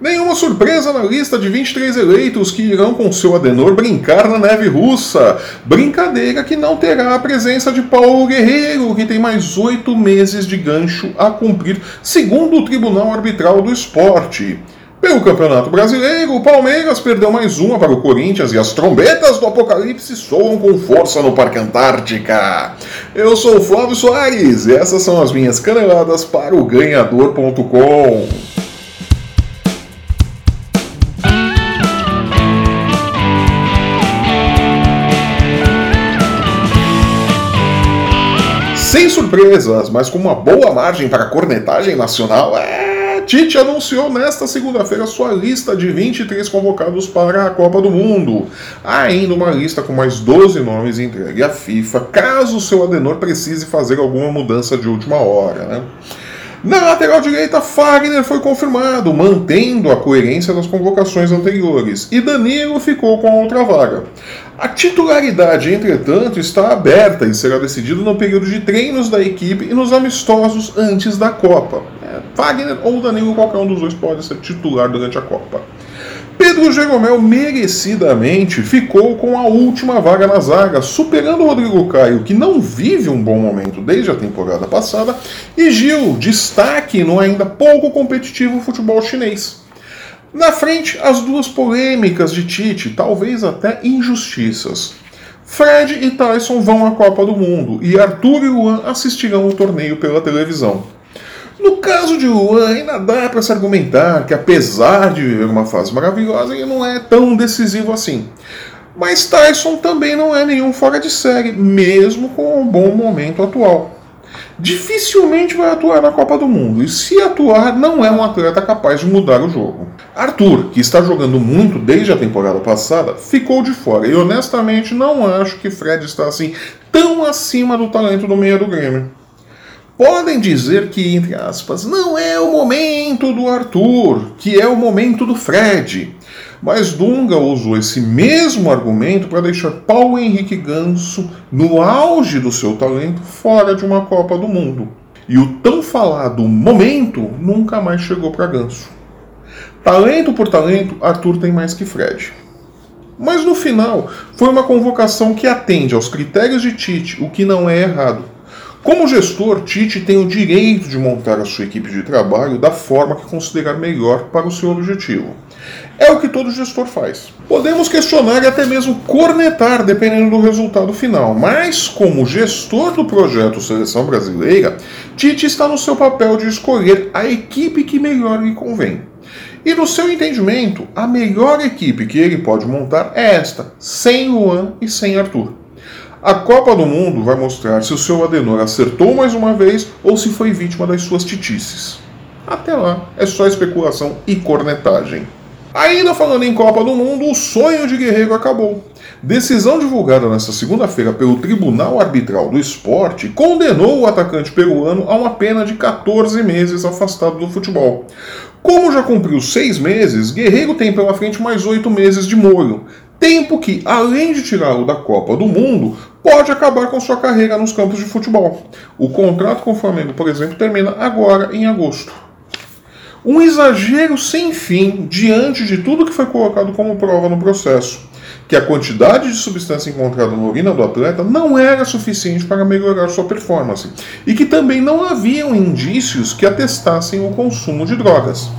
Nenhuma surpresa na lista de 23 eleitos que irão com seu Adenor brincar na neve russa. Brincadeira que não terá a presença de Paulo Guerreiro, que tem mais oito meses de gancho a cumprir, segundo o Tribunal Arbitral do Esporte. Pelo Campeonato Brasileiro, o Palmeiras perdeu mais uma para o Corinthians e as trombetas do Apocalipse soam com força no Parque Antártica. Eu sou o Flávio Soares e essas são as minhas caneladas para o Ganhador.com. Sem surpresas, mas com uma boa margem para a cornetagem nacional, é, Tite anunciou nesta segunda-feira sua lista de 23 convocados para a Copa do Mundo. Há ainda uma lista com mais 12 nomes entregue à FIFA, caso o seu Adenor precise fazer alguma mudança de última hora. Né? Na lateral direita, Fagner foi confirmado, mantendo a coerência das convocações anteriores, e Danilo ficou com outra vaga. A titularidade, entretanto, está aberta e será decidido no período de treinos da equipe e nos amistosos antes da Copa. É, Wagner ou Danilo, qualquer um dos dois pode ser titular durante a Copa. Pedro Jeromel merecidamente ficou com a última vaga na zaga, superando Rodrigo Caio, que não vive um bom momento desde a temporada passada, e Gil, destaque no ainda pouco competitivo futebol chinês. Na frente, as duas polêmicas de Tite, talvez até injustiças. Fred e Tyson vão à Copa do Mundo e Arthur e Luan assistirão o torneio pela televisão. No caso de Luan, ainda dá para se argumentar que, apesar de viver uma fase maravilhosa, ele não é tão decisivo assim. Mas Tyson também não é nenhum fora de série, mesmo com o bom momento atual dificilmente vai atuar na Copa do Mundo. E se atuar, não é um atleta capaz de mudar o jogo. Arthur, que está jogando muito desde a temporada passada, ficou de fora. E honestamente não acho que Fred está assim tão acima do talento do meio do Grêmio. Podem dizer que, entre aspas, não é o momento do Arthur, que é o momento do Fred. Mas Dunga usou esse mesmo argumento para deixar Paulo Henrique Ganso no auge do seu talento fora de uma Copa do Mundo. E o tão falado momento nunca mais chegou para Ganso. Talento por talento, Arthur tem mais que Fred. Mas no final, foi uma convocação que atende aos critérios de Tite, o que não é errado. Como gestor, Tite tem o direito de montar a sua equipe de trabalho da forma que considerar melhor para o seu objetivo. É o que todo gestor faz. Podemos questionar e até mesmo cornetar, dependendo do resultado final, mas como gestor do projeto Seleção Brasileira, Tite está no seu papel de escolher a equipe que melhor lhe convém. E no seu entendimento, a melhor equipe que ele pode montar é esta, sem Luan e sem Arthur. A Copa do Mundo vai mostrar se o seu Adenor acertou mais uma vez ou se foi vítima das suas titices. Até lá, é só especulação e cornetagem. Ainda falando em Copa do Mundo, o sonho de Guerreiro acabou. Decisão divulgada nesta segunda-feira pelo Tribunal Arbitral do Esporte condenou o atacante peruano a uma pena de 14 meses afastado do futebol. Como já cumpriu seis meses, Guerreiro tem pela frente mais oito meses de molho. Tempo que, além de tirá-lo da Copa do Mundo, pode acabar com sua carreira nos campos de futebol. O contrato com o Flamengo, por exemplo, termina agora em agosto. Um exagero sem fim diante de tudo que foi colocado como prova no processo. Que a quantidade de substância encontrada na urina do atleta não era suficiente para melhorar sua performance. E que também não haviam indícios que atestassem o consumo de drogas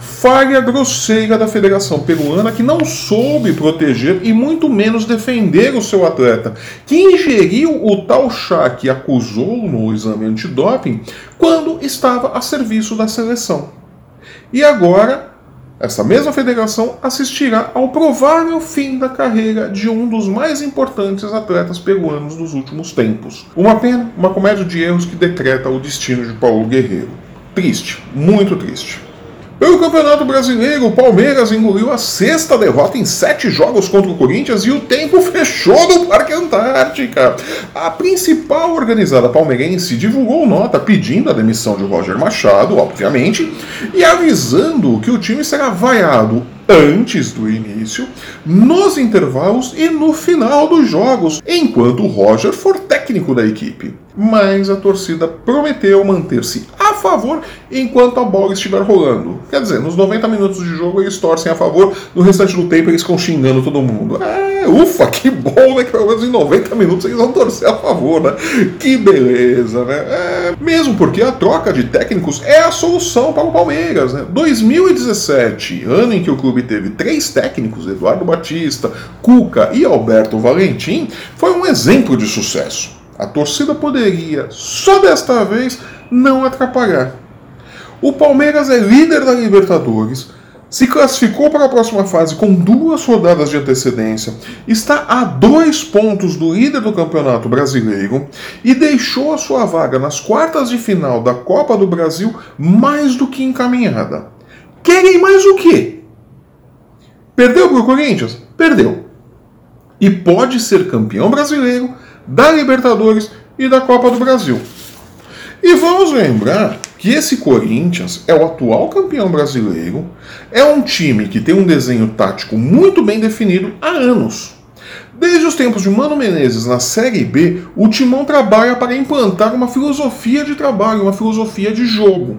falha grosseira da Federação Peruana que não soube proteger e muito menos defender o seu atleta, que ingeriu o tal chá que acusou no exame antidoping quando estava a serviço da seleção. E agora, essa mesma federação assistirá ao provável fim da carreira de um dos mais importantes atletas peruanos dos últimos tempos. Uma pena, uma comédia de erros que decreta o destino de Paulo Guerreiro. Triste, muito triste. Pelo Campeonato Brasileiro, o Palmeiras engoliu a sexta derrota em sete jogos contra o Corinthians e o tempo fechou no Parque Antártica. A principal organizada palmeirense divulgou nota pedindo a demissão de Roger Machado, obviamente, e avisando que o time será vaiado antes do início, nos intervalos e no final dos jogos, enquanto Roger for técnico da equipe. Mas a torcida prometeu manter-se favor enquanto a bola estiver rolando. Quer dizer, nos 90 minutos de jogo eles torcem a favor, no restante do tempo eles ficam xingando todo mundo. É, ufa, que bom, né? Que pelo menos em 90 minutos eles vão torcer a favor, né? Que beleza, né? É, mesmo porque a troca de técnicos é a solução para o Palmeiras, né? 2017, ano em que o clube teve três técnicos, Eduardo Batista, Cuca e Alberto Valentim, foi um exemplo de sucesso. A torcida poderia, só desta vez, não atrapalhar. O Palmeiras é líder da Libertadores, se classificou para a próxima fase com duas rodadas de antecedência, está a dois pontos do líder do Campeonato Brasileiro e deixou a sua vaga nas quartas de final da Copa do Brasil mais do que encaminhada. Querem mais o quê? Perdeu para o Corinthians? Perdeu. E pode ser campeão brasileiro da Libertadores e da Copa do Brasil. E vamos lembrar que esse Corinthians é o atual campeão brasileiro, é um time que tem um desenho tático muito bem definido há anos. Desde os tempos de Mano Menezes na Série B, o Timão trabalha para implantar uma filosofia de trabalho, uma filosofia de jogo.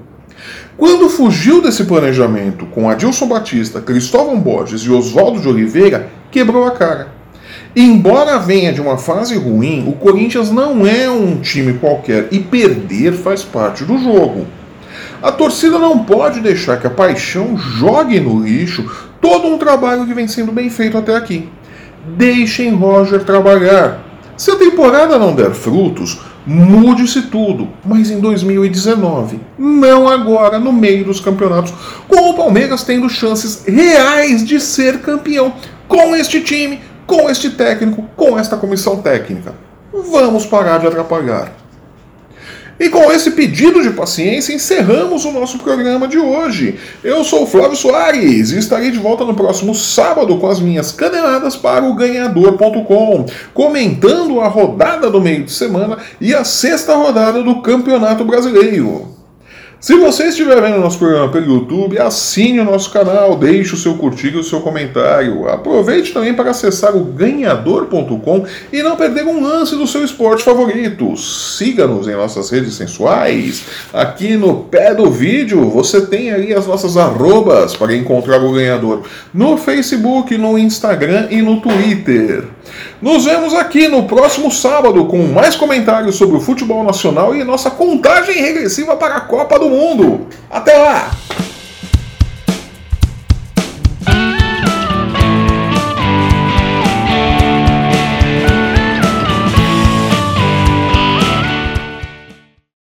Quando fugiu desse planejamento com Adilson Batista, Cristóvão Borges e Oswaldo de Oliveira, quebrou a cara. Embora venha de uma fase ruim, o Corinthians não é um time qualquer e perder faz parte do jogo. A torcida não pode deixar que a paixão jogue no lixo todo um trabalho que vem sendo bem feito até aqui. Deixem Roger trabalhar. Se a temporada não der frutos, mude-se tudo, mas em 2019, não agora no meio dos campeonatos, com o Palmeiras tendo chances reais de ser campeão com este time com este técnico, com esta comissão técnica. Vamos parar de atrapalhar. E com esse pedido de paciência, encerramos o nosso programa de hoje. Eu sou o Flávio Soares e estarei de volta no próximo sábado com as minhas caneladas para o ganhador.com, comentando a rodada do meio de semana e a sexta rodada do Campeonato Brasileiro. Se você estiver vendo nosso programa pelo YouTube, assine o nosso canal, deixe o seu curtir e o seu comentário. Aproveite também para acessar o ganhador.com e não perder um lance do seu esporte favorito. Siga-nos em nossas redes sensuais. Aqui no pé do vídeo você tem ali as nossas arrobas para encontrar o ganhador no Facebook, no Instagram e no Twitter. Nos vemos aqui no próximo sábado com mais comentários sobre o futebol nacional e nossa contagem regressiva para a Copa do Mundo. Até lá!